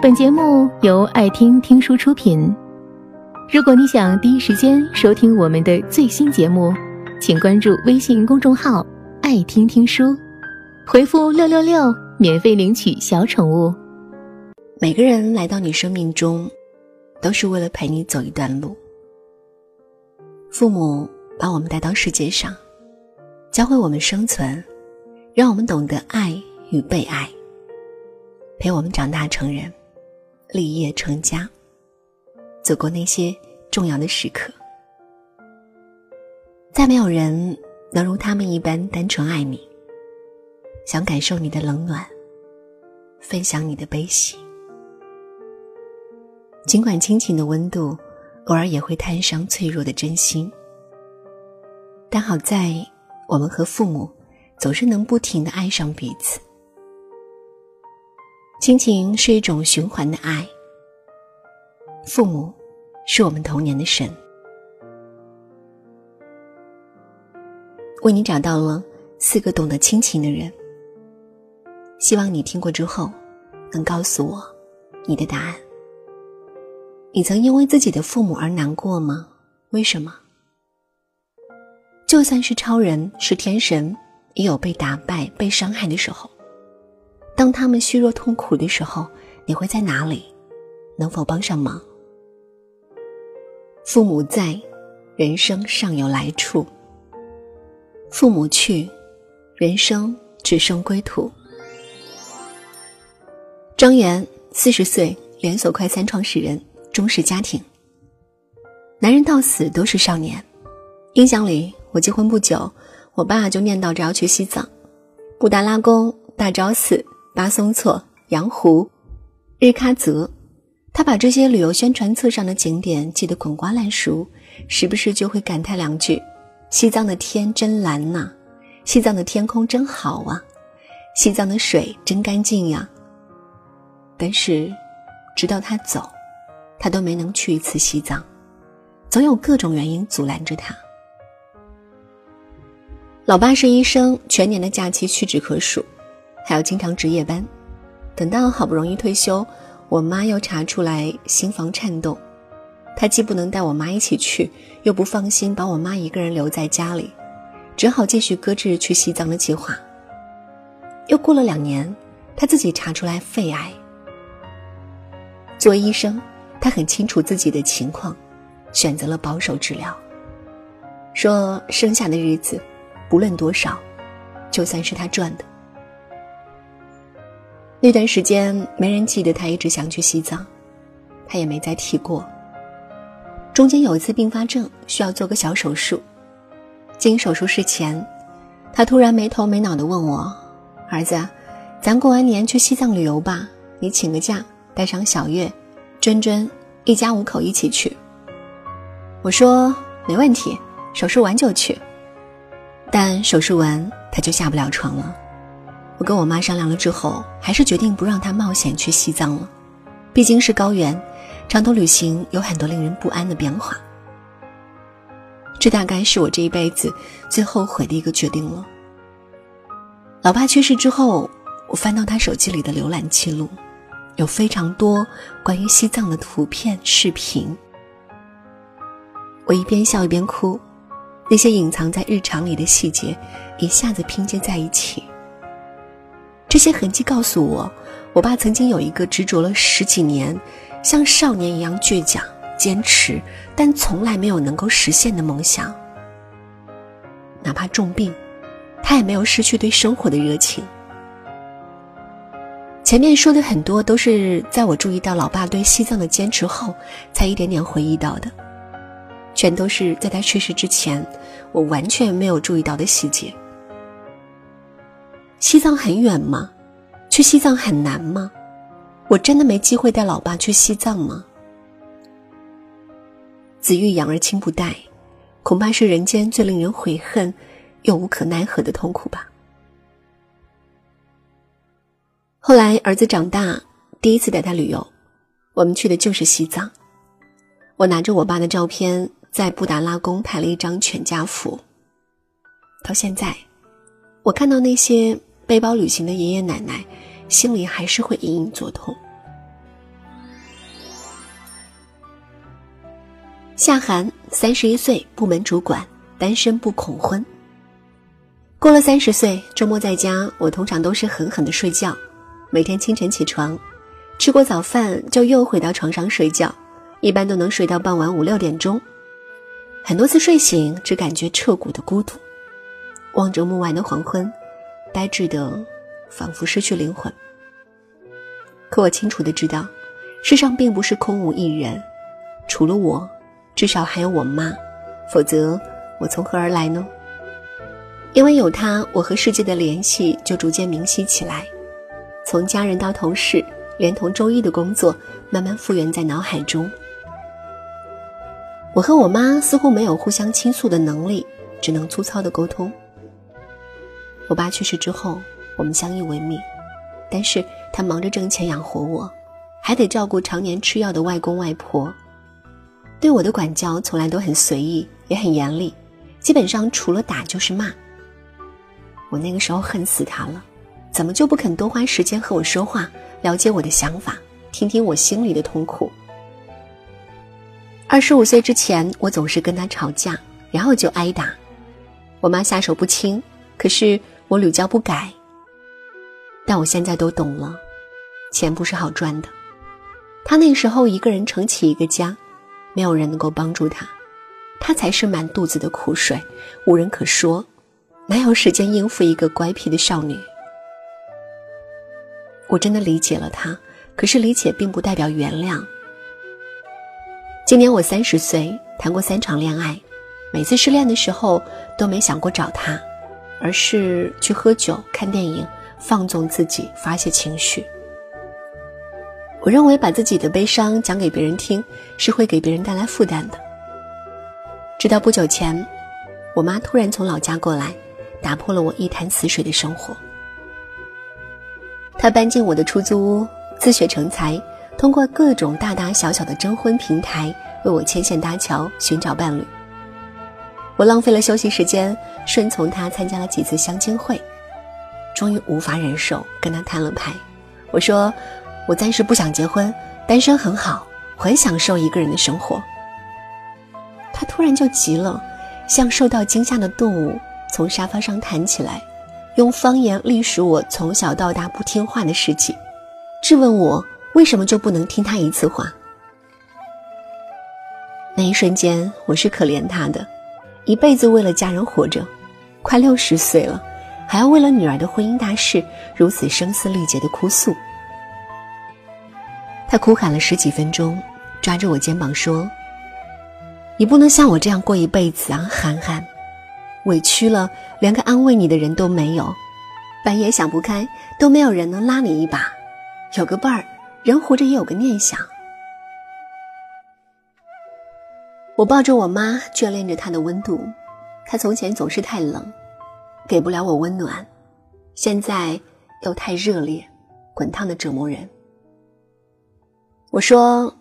本节目由爱听听书出品。如果你想第一时间收听我们的最新节目，请关注微信公众号“爱听听书”，回复“六六六”免费领取小宠物。每个人来到你生命中，都是为了陪你走一段路。父母把我们带到世界上，教会我们生存，让我们懂得爱与被爱，陪我们长大成人。立业成家，走过那些重要的时刻，再没有人能如他们一般单纯爱你，想感受你的冷暖，分享你的悲喜。尽管亲情的温度偶尔也会摊伤脆弱的真心，但好在我们和父母总是能不停的爱上彼此。亲情是一种循环的爱。父母是我们童年的神。为你找到了四个懂得亲情的人。希望你听过之后，能告诉我你的答案。你曾因为自己的父母而难过吗？为什么？就算是超人，是天神，也有被打败、被伤害的时候。当他们虚弱痛苦的时候，你会在哪里？能否帮上忙？父母在，人生尚有来处；父母去，人生只剩归途。张岩，四十岁，连锁快餐创始人，中式家庭。男人到死都是少年。印象里，我结婚不久，我爸就念叨着要去西藏，布达拉宫、大昭寺。巴松措、羊湖、日喀则，他把这些旅游宣传册上的景点记得滚瓜烂熟，时不时就会感叹两句：“西藏的天真蓝呐，西藏的天空真好啊，西藏的水真干净呀。”但是，直到他走，他都没能去一次西藏，总有各种原因阻拦着他。老爸是医生，全年的假期屈指可数。还要经常值夜班，等到好不容易退休，我妈又查出来心房颤动，他既不能带我妈一起去，又不放心把我妈一个人留在家里，只好继续搁置去西藏的计划。又过了两年，他自己查出来肺癌。作为医生，他很清楚自己的情况，选择了保守治疗，说剩下的日子，不论多少，就算是他赚的。那段时间，没人记得他一直想去西藏，他也没再提过。中间有一次并发症，需要做个小手术。进手术室前，他突然没头没脑的问我：“儿子，咱过完年去西藏旅游吧？你请个假，带上小月、娟娟，一家五口一起去。”我说：“没问题，手术完就去。”但手术完，他就下不了床了。我跟我妈商量了之后，还是决定不让她冒险去西藏了。毕竟是高原，长途旅行有很多令人不安的变化。这大概是我这一辈子最后悔的一个决定了。老爸去世之后，我翻到他手机里的浏览记录，有非常多关于西藏的图片、视频。我一边笑一边哭，那些隐藏在日常里的细节，一下子拼接在一起。这些痕迹告诉我，我爸曾经有一个执着了十几年，像少年一样倔强、坚持，但从来没有能够实现的梦想。哪怕重病，他也没有失去对生活的热情。前面说的很多都是在我注意到老爸对西藏的坚持后，才一点点回忆到的，全都是在他去世之前，我完全没有注意到的细节。西藏很远吗？去西藏很难吗？我真的没机会带老爸去西藏吗？子欲养而亲不待，恐怕是人间最令人悔恨又无可奈何的痛苦吧。后来儿子长大，第一次带他旅游，我们去的就是西藏。我拿着我爸的照片，在布达拉宫拍了一张全家福。到现在，我看到那些。背包旅行的爷爷奶奶心里还是会隐隐作痛。夏涵三十一岁部门主管单身不恐婚。过了三十岁周末在家我通常都是狠狠的睡觉。每天清晨起床吃过早饭就又回到床上睡觉。一般都能睡到傍晚五六点钟。很多次睡醒只感觉彻骨的孤独。望着暮晚的黄昏呆滞的仿佛失去灵魂。可我清楚的知道，世上并不是空无一人，除了我，至少还有我妈，否则我从何而来呢？因为有她，我和世界的联系就逐渐明晰起来，从家人到同事，连同周一的工作，慢慢复原在脑海中。我和我妈似乎没有互相倾诉的能力，只能粗糙的沟通。我爸去世之后，我们相依为命，但是他忙着挣钱养活我，还得照顾常年吃药的外公外婆。对我的管教从来都很随意，也很严厉，基本上除了打就是骂。我那个时候恨死他了，怎么就不肯多花时间和我说话，了解我的想法，听听我心里的痛苦？二十五岁之前，我总是跟他吵架，然后就挨打。我妈下手不轻，可是我屡教不改。但我现在都懂了，钱不是好赚的。他那时候一个人撑起一个家，没有人能够帮助他，他才是满肚子的苦水，无人可说，哪有时间应付一个乖僻的少女？我真的理解了他，可是理解并不代表原谅。今年我三十岁，谈过三场恋爱，每次失恋的时候都没想过找他，而是去喝酒、看电影，放纵自己，发泄情绪。我认为把自己的悲伤讲给别人听，是会给别人带来负担的。直到不久前，我妈突然从老家过来，打破了我一潭死水的生活。她搬进我的出租屋，自学成才。通过各种大大小小的征婚平台为我牵线搭桥，寻找伴侣。我浪费了休息时间，顺从他参加了几次相亲会，终于无法忍受，跟他摊了牌。我说：“我暂时不想结婚，单身很好，很享受一个人的生活。”他突然就急了，像受到惊吓的动物，从沙发上弹起来，用方言历数我从小到大不听话的事情，质问我。为什么就不能听他一次话？那一瞬间，我是可怜他的，一辈子为了家人活着，快六十岁了，还要为了女儿的婚姻大事如此声嘶力竭的哭诉。他哭喊了十几分钟，抓着我肩膀说：“你不能像我这样过一辈子啊，涵涵，委屈了，连个安慰你的人都没有，半夜想不开都没有人能拉你一把，有个伴儿。”人活着也有个念想。我抱着我妈，眷恋着她的温度。她从前总是太冷，给不了我温暖；现在又太热烈，滚烫的折磨人。我说，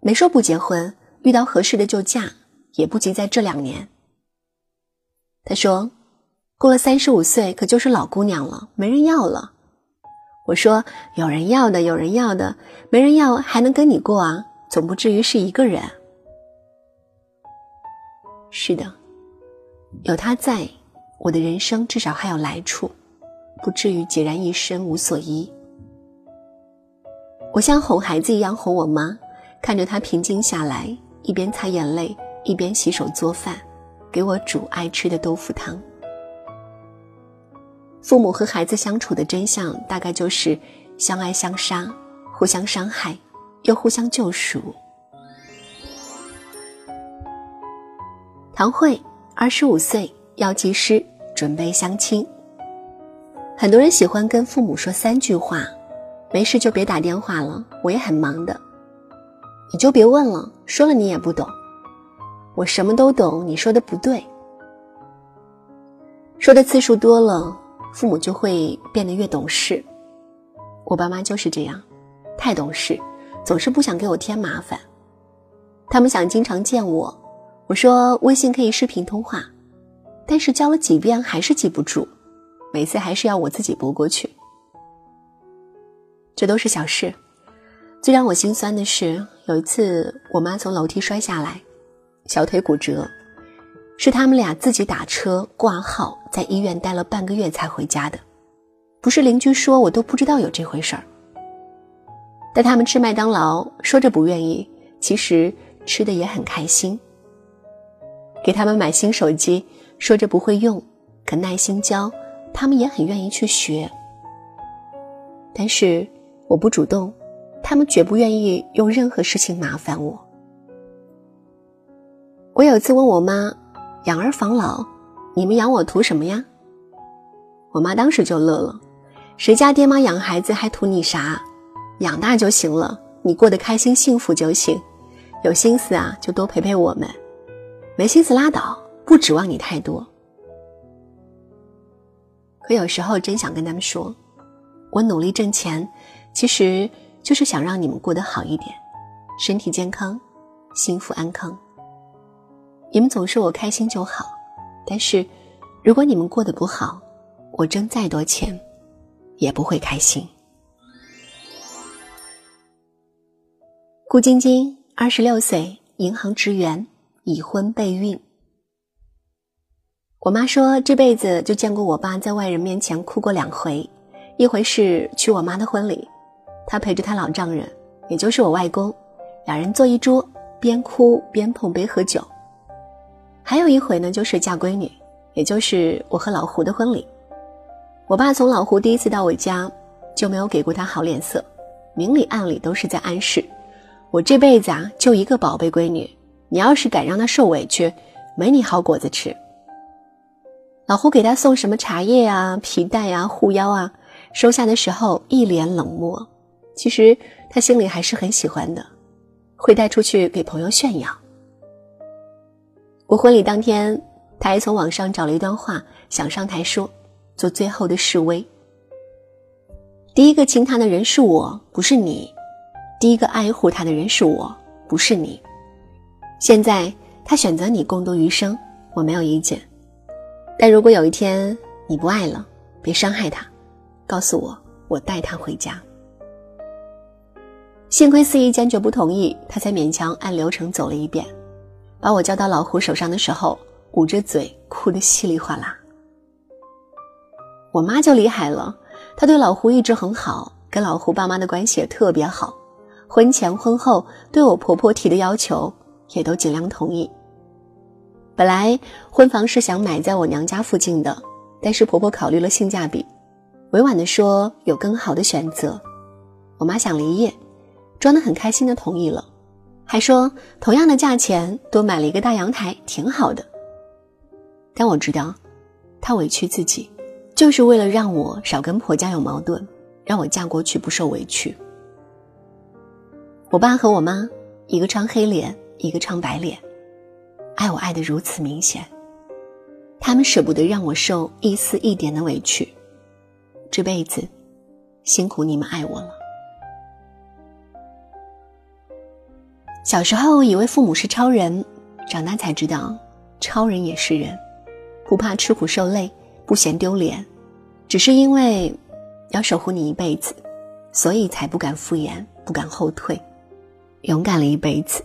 没说不结婚，遇到合适的就嫁，也不急在这两年。他说，过了三十五岁，可就是老姑娘了，没人要了。我说：“有人要的，有人要的，没人要还能跟你过啊，总不至于是一个人。”是的，有他在，我的人生至少还有来处，不至于孑然一身无所依。我像哄孩子一样哄我妈，看着她平静下来，一边擦眼泪，一边洗手做饭，给我煮爱吃的豆腐汤。父母和孩子相处的真相，大概就是相爱相杀，互相伤害，又互相救赎。唐慧，二十五岁，药剂师，准备相亲。很多人喜欢跟父母说三句话：没事就别打电话了，我也很忙的；你就别问了，说了你也不懂；我什么都懂，你说的不对。说的次数多了。父母就会变得越懂事，我爸妈就是这样，太懂事，总是不想给我添麻烦。他们想经常见我，我说微信可以视频通话，但是教了几遍还是记不住，每次还是要我自己拨过去。这都是小事，最让我心酸的是，有一次我妈从楼梯摔下来，小腿骨折，是他们俩自己打车挂号，在医院待了半个月才回家的。不是邻居说，我都不知道有这回事儿。带他们吃麦当劳，说着不愿意，其实吃的也很开心。给他们买新手机，说着不会用，可耐心教，他们也很愿意去学。但是我不主动，他们绝不愿意用任何事情麻烦我。我有次问我妈：“养儿防老，你们养我图什么呀？”我妈当时就乐了：“谁家爹妈养孩子还图你啥？养大就行了，你过得开心幸福就行。有心思啊，就多陪陪我们；没心思拉倒，不指望你太多。”可有时候真想跟他们说：“我努力挣钱，其实就是想让你们过得好一点，身体健康，幸福安康。”你们总说我开心就好，但是，如果你们过得不好，我挣再多钱，也不会开心。顾晶晶，二十六岁，银行职员，已婚备孕。我妈说这辈子就见过我爸在外人面前哭过两回，一回是娶我妈的婚礼，他陪着他老丈人，也就是我外公，两人坐一桌，边哭边碰杯喝酒。还有一回呢，就是嫁闺女，也就是我和老胡的婚礼。我爸从老胡第一次到我家，就没有给过他好脸色，明里暗里都是在暗示，我这辈子啊就一个宝贝闺女，你要是敢让她受委屈，没你好果子吃。老胡给他送什么茶叶啊、皮带啊、护腰啊，收下的时候一脸冷漠，其实他心里还是很喜欢的，会带出去给朋友炫耀。我婚礼当天，他还从网上找了一段话，想上台说，做最后的示威。第一个亲他的人是我，不是你；第一个爱护他的人是我，不是你。现在他选择你共度余生，我没有意见。但如果有一天你不爱了，别伤害他，告诉我，我带他回家。幸亏司仪坚决不同意，他才勉强按流程走了一遍。把我交到老胡手上的时候，捂着嘴哭得稀里哗啦。我妈就厉害了，她对老胡一直很好，跟老胡爸妈的关系也特别好，婚前婚后对我婆婆提的要求也都尽量同意。本来婚房是想买在我娘家附近的，但是婆婆考虑了性价比，委婉的说有更好的选择。我妈想离业，装得很开心的同意了。还说同样的价钱多买了一个大阳台，挺好的。但我知道，他委屈自己，就是为了让我少跟婆家有矛盾，让我嫁过去不受委屈。我爸和我妈，一个唱黑脸，一个唱白脸，爱我爱得如此明显，他们舍不得让我受一丝一点的委屈。这辈子，辛苦你们爱我了。小时候以为父母是超人，长大才知道，超人也是人，不怕吃苦受累，不嫌丢脸，只是因为要守护你一辈子，所以才不敢敷衍，不敢后退，勇敢了一辈子。